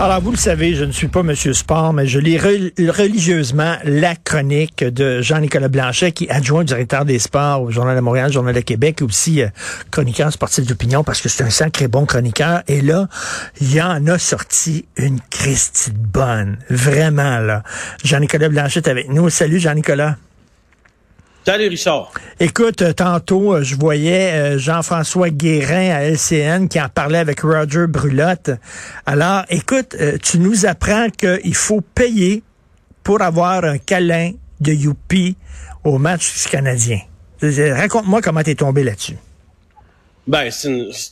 Alors, vous le savez, je ne suis pas Monsieur Sport, mais je lis religieusement la chronique de Jean-Nicolas Blanchet, qui est adjoint directeur des sports au Journal de Montréal, Journal de Québec, et aussi euh, chroniqueur sportif d'opinion, parce que c'est un sacré bon chroniqueur. Et là, il y en a sorti une Christie bonne. Vraiment, là. Jean-Nicolas Blanchet est avec nous. Salut, Jean-Nicolas. Salut Richard. Écoute, euh, tantôt, euh, je voyais euh, Jean-François Guérin à LCN qui en parlait avec Roger Brulotte. Alors, écoute, tu nous apprends qu'il faut payer pour avoir un câlin de Youpi au match canadien. Raconte-moi comment t'es tombé là-dessus. Ben, c'est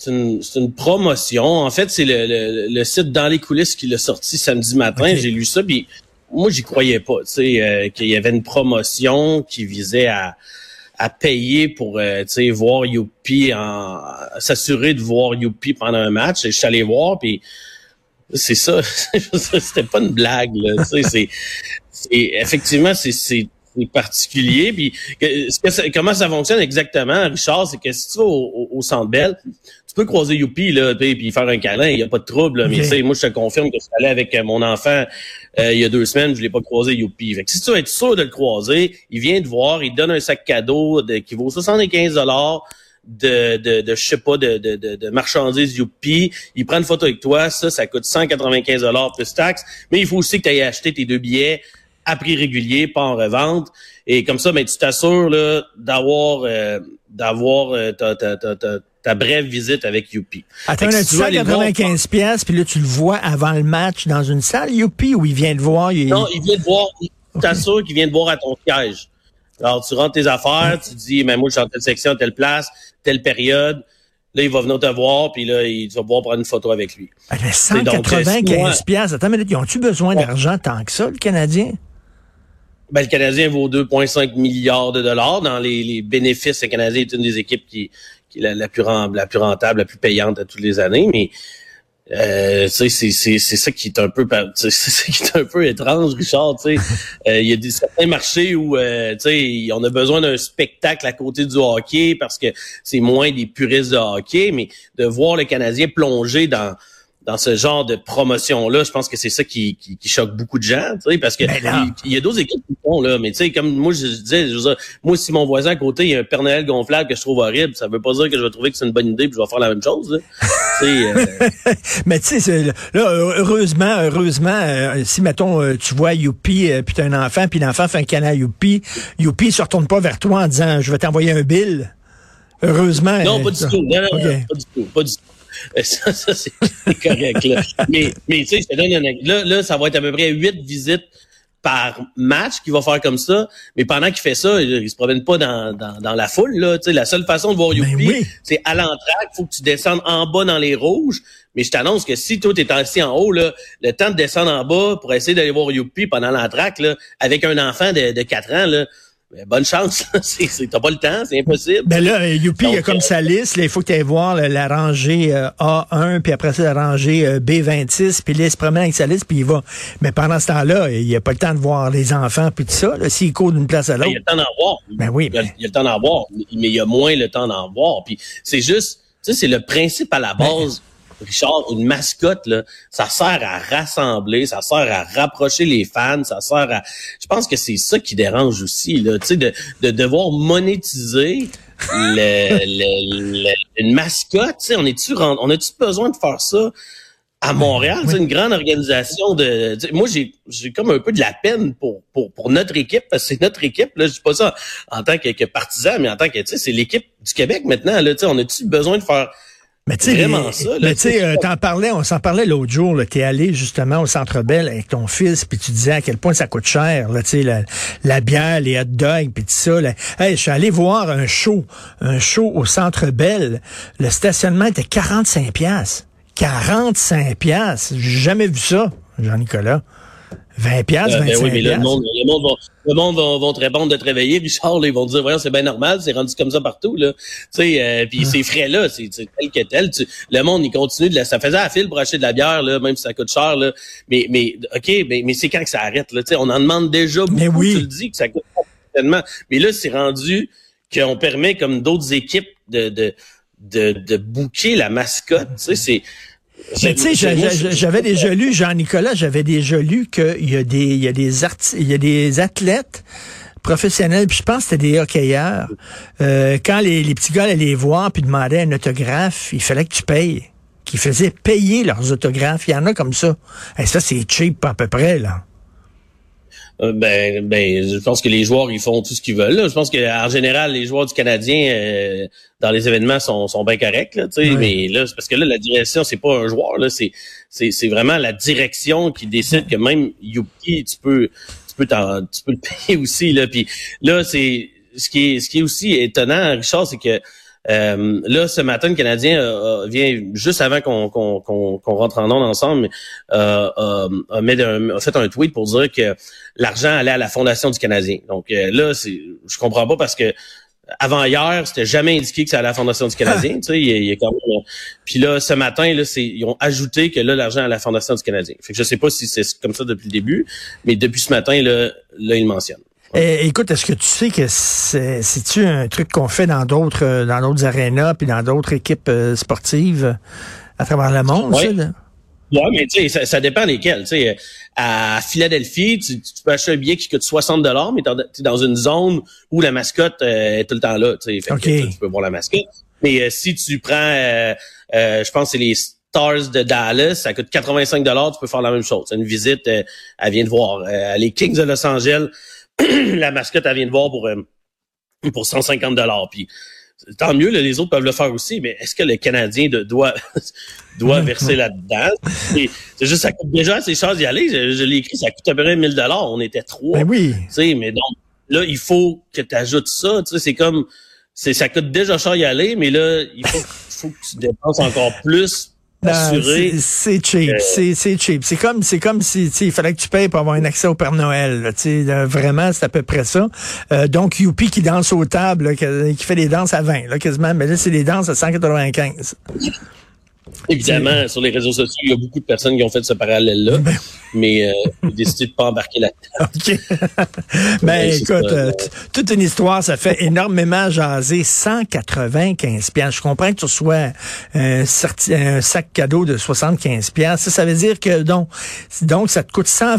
une, une, promotion. En fait, c'est le, le, site Dans les coulisses qui l'a sorti samedi matin. J'ai lu ça, puis moi, j'y croyais pas, tu sais, euh, qu'il y avait une promotion qui visait à, à payer pour, euh, tu sais, voir Youpi, en, s'assurer de voir Youpi pendant un match. Et je suis allé voir, puis c'est ça, c'était pas une blague, là, tu sais, c'est, effectivement, c'est, c'est particulier. Puis comment ça fonctionne exactement, Richard, c'est que si tu vas au, au, Centre Bell, tu peux croiser Youpi là, puis faire un câlin, il y a pas de trouble. Mais tu sais, moi je te confirme que je suis allé avec euh, mon enfant euh, il y a deux semaines, je l'ai pas croisé Youpi. Fait que si tu veux être sûr de le croiser, il vient te voir, il te donne un sac cadeau de, qui vaut 75 dollars de, de, de, je sais pas, de, de, de, marchandises Youpi. Il prend une photo avec toi, ça, ça coûte 195 dollars plus taxes. Mais il faut aussi que tu ailles acheter tes deux billets à prix régulier, pas en revente. Et comme ça, ben, tu t'assures d'avoir euh, d'avoir euh, ta, ta, ta, ta, brève visite avec Youpi. Attends, tu 195 pièces, puis là, tu le vois avant le match dans une salle Youpi ou il vient te voir? Non, il vient te voir. Tu t'assures qu'il vient te voir à ton siège. Alors, tu rentres tes affaires, tu dis, mais moi, je suis en telle section, telle place, telle période. Là, il va venir te voir, puis là, il va pouvoir prendre une photo avec lui. 195 pièces. Attends, mais ils ont-tu besoin d'argent tant que ça, le Canadien? Ben, le Canadien vaut 2,5 milliards de dollars. Dans les, les, bénéfices, le Canadien est une des équipes qui, qui est la, plus, la plus rentable, la plus payante à toutes les années. Mais euh, c'est ça qui est un peu c'est ça qui est un peu étrange, Richard. Euh, il y a des, certains marchés où euh, on a besoin d'un spectacle à côté du hockey parce que c'est moins des puristes de hockey, mais de voir le Canadien plonger dans dans ce genre de promotion-là, je pense que c'est ça qui, qui, choque beaucoup de gens, tu sais, parce que ben il, y a d'autres équipes qui font, là, mais tu sais, comme moi je disais, je moi si mon voisin à côté, il y a un Père Noël gonflable que je trouve horrible, ça veut pas dire que je vais trouver que c'est une bonne idée puis je vais faire la même chose, euh... mais tu sais, là, heureusement, heureusement, euh, si, mettons, euh, tu vois Youpi, euh, puis t'as un enfant, puis l'enfant fait un canal Youpi, Youpi se retourne pas vers toi en disant, je vais t'envoyer un bill. Heureusement. Non, pas du tout. Non, non, pas du tout. Pas du tout. Ça, ça c'est correct. Là. mais, mais tu sais, je te donne un là, là, ça va être à peu près huit visites par match qu'il va faire comme ça. Mais pendant qu'il fait ça, il, se promène pas dans, dans, dans la foule. Là. sais, la seule façon de voir ben Youpi, c'est à l'entraque. faut que tu descendes en bas dans les rouges. Mais je t'annonce que si toi, t'es assis en haut, là, le temps de descendre en bas pour essayer d'aller voir Youpi pendant l'entraque, avec un enfant de, de 4 ans, là, ben, bonne chance. T'as pas le temps, c'est impossible. Ben là, euh, Youpi, il y a comme euh, sa liste. il faut que tu ailles voir la rangée euh, A1, puis après ça, la rangée B26, puis là, il se promène avec sa liste, puis il va. Mais pendant ce temps-là, il n'y a pas le temps de voir les enfants, puis tout ça. S'il court d'une place à l'autre. Ben, il y a le temps d'en voir. Ben oui. Il, y a, le temps d'en voir, mais il y a moins le temps d'en voir. Puis c'est juste, tu sais, c'est le principe à la ben, base. Richard, une mascotte, là, ça sert à rassembler, ça sert à rapprocher les fans, ça sert à... Je pense que c'est ça qui dérange aussi, là, tu sais, de, de devoir monétiser le, une mascotte, tu sais, on est-tu on a-tu besoin de faire ça à Montréal? C'est une grande organisation de... moi, j'ai j'ai comme un peu de la peine pour, pour, pour notre équipe, parce que c'est notre équipe, là, je dis pas ça en tant que, que partisan, mais en tant que, tu sais, c'est l'équipe du Québec maintenant, là, tu sais, on a-tu besoin de faire mais tu sais, euh, t'en parlais, on s'en parlait l'autre jour. T'es allé justement au Centre Bell avec ton fils, puis tu disais à quel point ça coûte cher. Là, la, la bière, les hot dogs, puis tout ça. Là. Hey, je suis allé voir un show, un show au Centre Bell. Le stationnement était 45 pièces. 45 pièces. J'ai jamais vu ça, Jean-Nicolas. 20 piastres, Euh, ben 25 oui, mais là, le monde, le monde, va, le monde va, vont te répondre de te réveiller. Richard, là, ils vont te dire, voyons, c'est bien normal, c'est rendu comme ça partout, là. Tu sais, euh, puis ces frais-là, c'est tel que tel. Tu- le monde, il continue de la, ça faisait à fil pour acheter de la bière, là, même si ça coûte cher, là. Mais, mais, OK, mais, mais c'est quand que ça arrête, là? Tu sais, on en demande déjà beaucoup, Mais oui. tu le dis, que ça coûte tellement. Mais là, c'est rendu qu'on permet, comme d'autres équipes, de, de, de, de booker la mascotte. Tu sais, c'est, Mais tu sais, j'avais déjà lu, Jean-Nicolas, j'avais déjà lu qu'il y a des, il y a des il y a des athlètes professionnels, puis je pense que c'était des hockeyeurs. Euh, quand les, les petits gars allaient les voir puis demandaient un autographe, il fallait que tu payes. Qu'ils faisaient payer leurs autographes. Il y en a comme ça. Et ça, c'est cheap à peu près, là. Euh, ben, ben, je pense que les joueurs ils font tout ce qu'ils veulent. là. Je pense que en général, les joueurs du Canadien euh, dans les événements sont, sont bien corrects. Là, tu sais. Ouais. Mais là, c'est parce que là, la direction, c'est pas un joueur. Là, c'est, c'est, c'est vraiment la direction qui décide que même Yuki, tu peux, tu peux, t'en- tu peux le payer aussi. Là, puis là, c'est ce qui est, ce qui est aussi étonnant, Richard, c'est que euh, là, ce matin, le Canadien euh, euh, vient juste avant qu'on rentre en onde ensemble, euh, euh, a, mis un- a fait un tweet pour dire que l'argent allait à la fondation du Canadien. Donc là, c'est, je comprends pas parce que avant hier, c'était jamais indiqué que allait à la fondation du Canadien. tu sais, il il a quand même, Puis là, ce matin, là, c'est, ils ont ajouté que là, l'argent allait à la fondation du Canadien. Fait que je sais pas si c'est comme ça depuis le début, mais depuis ce matin, là, là ils le mentionnent. Eh, écoute, est-ce que tu sais que c'est, c'est-tu un truc qu'on fait dans d'autres, euh, dans d'autres arénas puis dans d'autres équipes euh, sportives euh, à travers le monde, Ouais. ça, là? Ouais, mais tu sais, ça, ça dépend lesquels. Tu sais, à Philadelphie, tu, tu peux acheter un billet qui coûte 60 dollars, mais t'es dans une zone où la mascotte euh, est tout le temps là. Tu sais, Fait que Ok. tu, tu peux voir la mascotte. Mais euh, si tu prends, euh, euh, je pense que c'est les Stars de Dallas, ça coûte 85 dollars, tu peux faire la même chose. C'est une visite, euh, elle vient de voir. Euh, les Kings de Los Angeles, la mascotte, elle vient de voir pour euh, pour 150 dollars. Puis tant mieux, là, les autres peuvent le faire aussi, mais est-ce que le Canadien de- doit doit verser là-dedans? C'est c'est juste, ça coûte déjà assez cher d'y aller. Je, je l'ai écrit, ça coûte à peu près 1000 dollars. On était trois. Ben oui. Tu sais, mais donc, là, il faut que tu ajoutes ça. Tu sais, c'est comme, c'est, ça coûte déjà cher y aller, mais là, il faut, faut que tu dépenses encore plus. C'est- C'est cheap, Euh, c'est cheap. C'est comme c'est comme si il fallait que tu payes pour avoir un accès au Père Noël. là, tu sais, là, vraiment, c'est à peu près ça. Euh, donc Youpi qui danse aux tables, là, qui, qui fait des danses à 20, là, quasiment, mais là c'est des danses à 195. Évidemment, sur les réseaux sociaux, il y a beaucoup de personnes qui ont fait ce parallèle-là, Ben mais euh, ont décidé de pas embarquer là-dedans. OK. ben écoute, euh, toute une histoire, ça fait énormément jaser. 195 piastres. Je comprends que tu reçois un, sorti- un sac cadeau de 75 piastres. Ça, ça veut dire que donc, donc ça te coûte 120